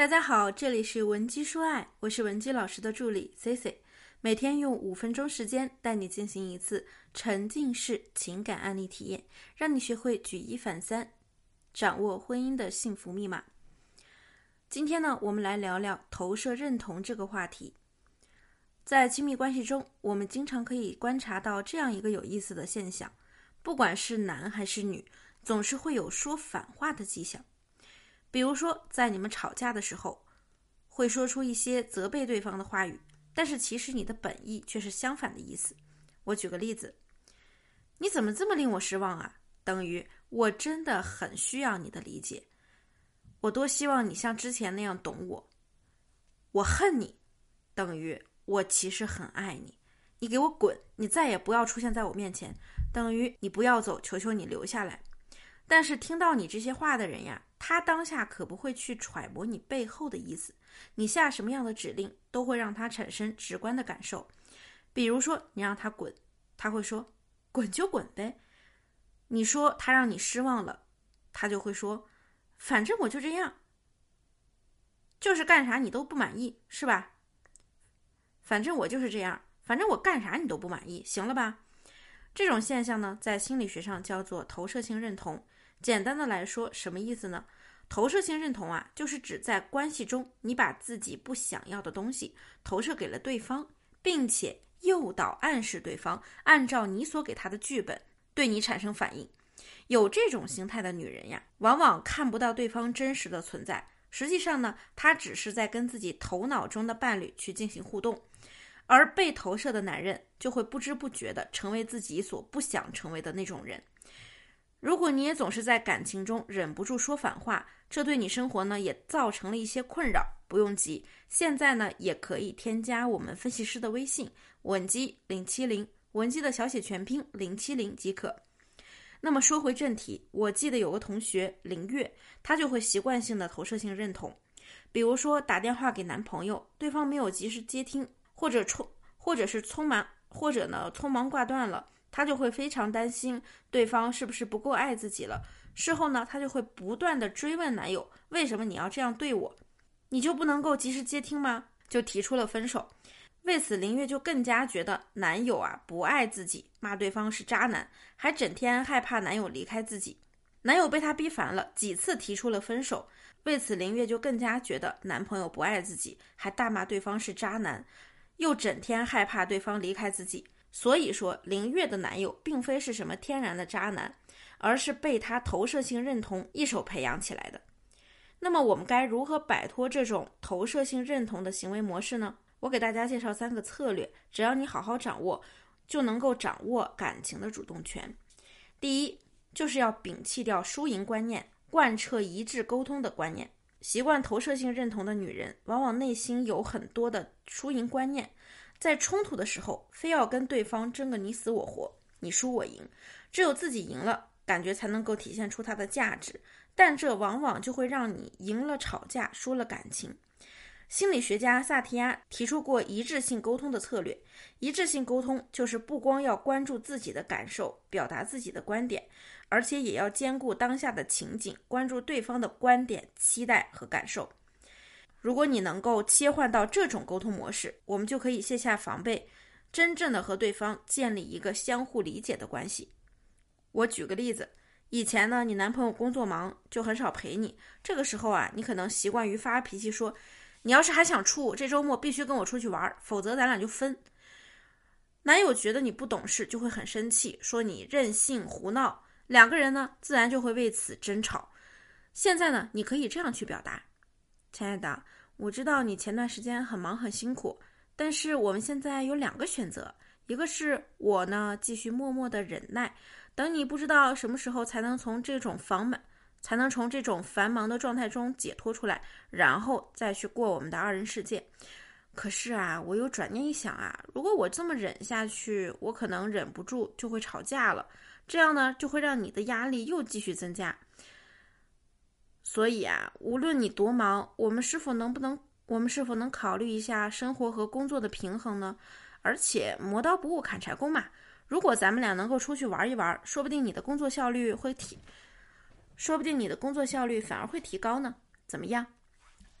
大家好，这里是文姬说爱，我是文姬老师的助理 C C，每天用五分钟时间带你进行一次沉浸式情感案例体验，让你学会举一反三，掌握婚姻的幸福密码。今天呢，我们来聊聊投射认同这个话题。在亲密关系中，我们经常可以观察到这样一个有意思的现象：不管是男还是女，总是会有说反话的迹象。比如说，在你们吵架的时候，会说出一些责备对方的话语，但是其实你的本意却是相反的意思。我举个例子：“你怎么这么令我失望啊？”等于我真的很需要你的理解。我多希望你像之前那样懂我。我恨你，等于我其实很爱你。你给我滚！你再也不要出现在我面前，等于你不要走，求求你留下来。但是听到你这些话的人呀，他当下可不会去揣摩你背后的意思。你下什么样的指令，都会让他产生直观的感受。比如说，你让他滚，他会说：“滚就滚呗。”你说他让你失望了，他就会说：“反正我就这样，就是干啥你都不满意，是吧？反正我就是这样，反正我干啥你都不满意，行了吧？”这种现象呢，在心理学上叫做投射性认同。简单的来说，什么意思呢？投射性认同啊，就是指在关系中，你把自己不想要的东西投射给了对方，并且诱导、暗示对方按照你所给他的剧本对你产生反应。有这种心态的女人呀，往往看不到对方真实的存在。实际上呢，她只是在跟自己头脑中的伴侣去进行互动，而被投射的男人就会不知不觉地成为自己所不想成为的那种人。如果你也总是在感情中忍不住说反话，这对你生活呢也造成了一些困扰。不用急，现在呢也可以添加我们分析师的微信文姬零七零，文姬的小写全拼零七零即可。那么说回正题，我记得有个同学林月，她就会习惯性的投射性认同，比如说打电话给男朋友，对方没有及时接听，或者匆或者是匆忙，或者呢匆忙挂断了。她就会非常担心对方是不是不够爱自己了。事后呢，她就会不断的追问男友：“为什么你要这样对我？你就不能够及时接听吗？”就提出了分手。为此，林月就更加觉得男友啊不爱自己，骂对方是渣男，还整天害怕男友离开自己。男友被她逼烦了，几次提出了分手。为此，林月就更加觉得男朋友不爱自己，还大骂对方是渣男，又整天害怕对方离开自己。所以说，林月的男友并非是什么天然的渣男，而是被她投射性认同一手培养起来的。那么，我们该如何摆脱这种投射性认同的行为模式呢？我给大家介绍三个策略，只要你好好掌握，就能够掌握感情的主动权。第一，就是要摒弃掉输赢观念，贯彻一致沟通的观念。习惯投射性认同的女人，往往内心有很多的输赢观念。在冲突的时候，非要跟对方争个你死我活，你输我赢，只有自己赢了，感觉才能够体现出它的价值。但这往往就会让你赢了吵架，输了感情。心理学家萨提亚提出过一致性沟通的策略。一致性沟通就是不光要关注自己的感受，表达自己的观点，而且也要兼顾当下的情景，关注对方的观点、期待和感受。如果你能够切换到这种沟通模式，我们就可以卸下防备，真正的和对方建立一个相互理解的关系。我举个例子，以前呢，你男朋友工作忙，就很少陪你。这个时候啊，你可能习惯于发脾气，说：“你要是还想处，这周末必须跟我出去玩，否则咱俩就分。”男友觉得你不懂事，就会很生气，说你任性胡闹，两个人呢，自然就会为此争吵。现在呢，你可以这样去表达。亲爱的，我知道你前段时间很忙很辛苦，但是我们现在有两个选择，一个是我呢继续默默的忍耐，等你不知道什么时候才能从这种繁忙，才能从这种繁忙的状态中解脱出来，然后再去过我们的二人世界。可是啊，我又转念一想啊，如果我这么忍下去，我可能忍不住就会吵架了，这样呢就会让你的压力又继续增加。所以啊，无论你多忙，我们是否能不能，我们是否能考虑一下生活和工作的平衡呢？而且磨刀不误砍柴工嘛，如果咱们俩能够出去玩一玩，说不定你的工作效率会提，说不定你的工作效率反而会提高呢？怎么样？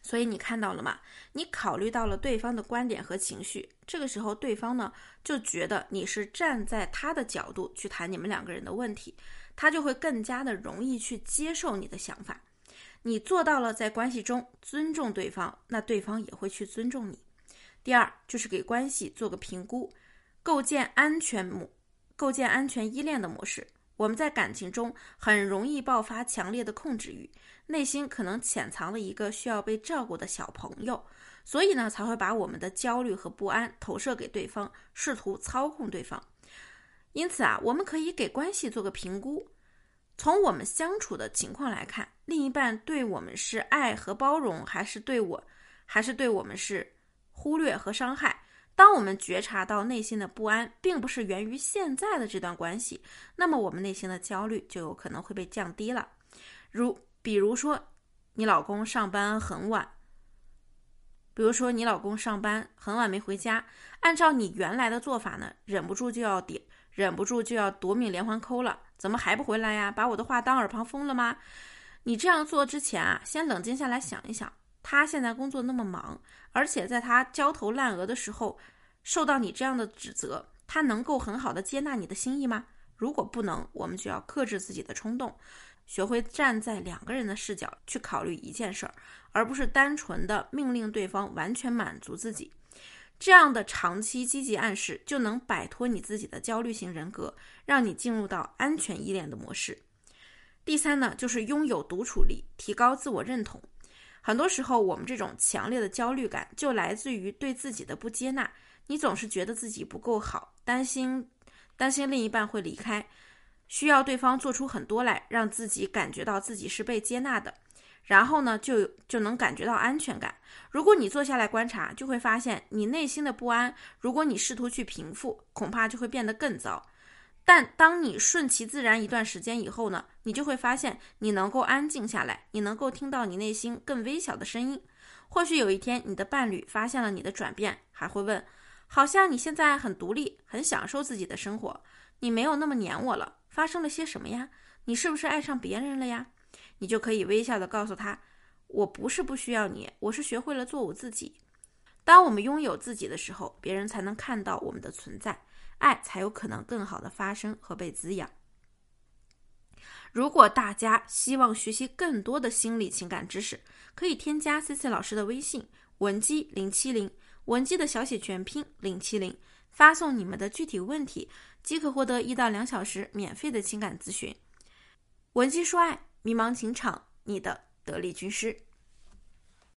所以你看到了吗？你考虑到了对方的观点和情绪，这个时候对方呢就觉得你是站在他的角度去谈你们两个人的问题，他就会更加的容易去接受你的想法。你做到了在关系中尊重对方，那对方也会去尊重你。第二就是给关系做个评估，构建安全模，构建安全依恋的模式。我们在感情中很容易爆发强烈的控制欲。内心可能潜藏了一个需要被照顾的小朋友，所以呢才会把我们的焦虑和不安投射给对方，试图操控对方。因此啊，我们可以给关系做个评估。从我们相处的情况来看，另一半对我们是爱和包容，还是对我，还是对我们是忽略和伤害？当我们觉察到内心的不安并不是源于现在的这段关系，那么我们内心的焦虑就有可能会被降低了。如比如说，你老公上班很晚。比如说，你老公上班很晚没回家，按照你原来的做法呢，忍不住就要点，忍不住就要夺命连环扣了。怎么还不回来呀？把我的话当耳旁风了吗？你这样做之前啊，先冷静下来想一想，他现在工作那么忙，而且在他焦头烂额的时候，受到你这样的指责，他能够很好的接纳你的心意吗？如果不能，我们就要克制自己的冲动。学会站在两个人的视角去考虑一件事儿，而不是单纯的命令对方完全满足自己。这样的长期积极暗示，就能摆脱你自己的焦虑型人格，让你进入到安全依恋的模式。第三呢，就是拥有独处力，提高自我认同。很多时候，我们这种强烈的焦虑感就来自于对自己的不接纳。你总是觉得自己不够好，担心担心另一半会离开。需要对方做出很多来，让自己感觉到自己是被接纳的，然后呢，就就能感觉到安全感。如果你坐下来观察，就会发现你内心的不安。如果你试图去平复，恐怕就会变得更糟。但当你顺其自然一段时间以后呢，你就会发现你能够安静下来，你能够听到你内心更微小的声音。或许有一天，你的伴侣发现了你的转变，还会问：好像你现在很独立，很享受自己的生活，你没有那么黏我了。发生了些什么呀？你是不是爱上别人了呀？你就可以微笑的告诉他：“我不是不需要你，我是学会了做我自己。”当我们拥有自己的时候，别人才能看到我们的存在，爱才有可能更好的发生和被滋养。如果大家希望学习更多的心理情感知识，可以添加 C C 老师的微信文姬零七零，文姬的小写全拼零七零，发送你们的具体问题。即可获得一到两小时免费的情感咨询。文姬说爱，迷茫情场，你的得力军师。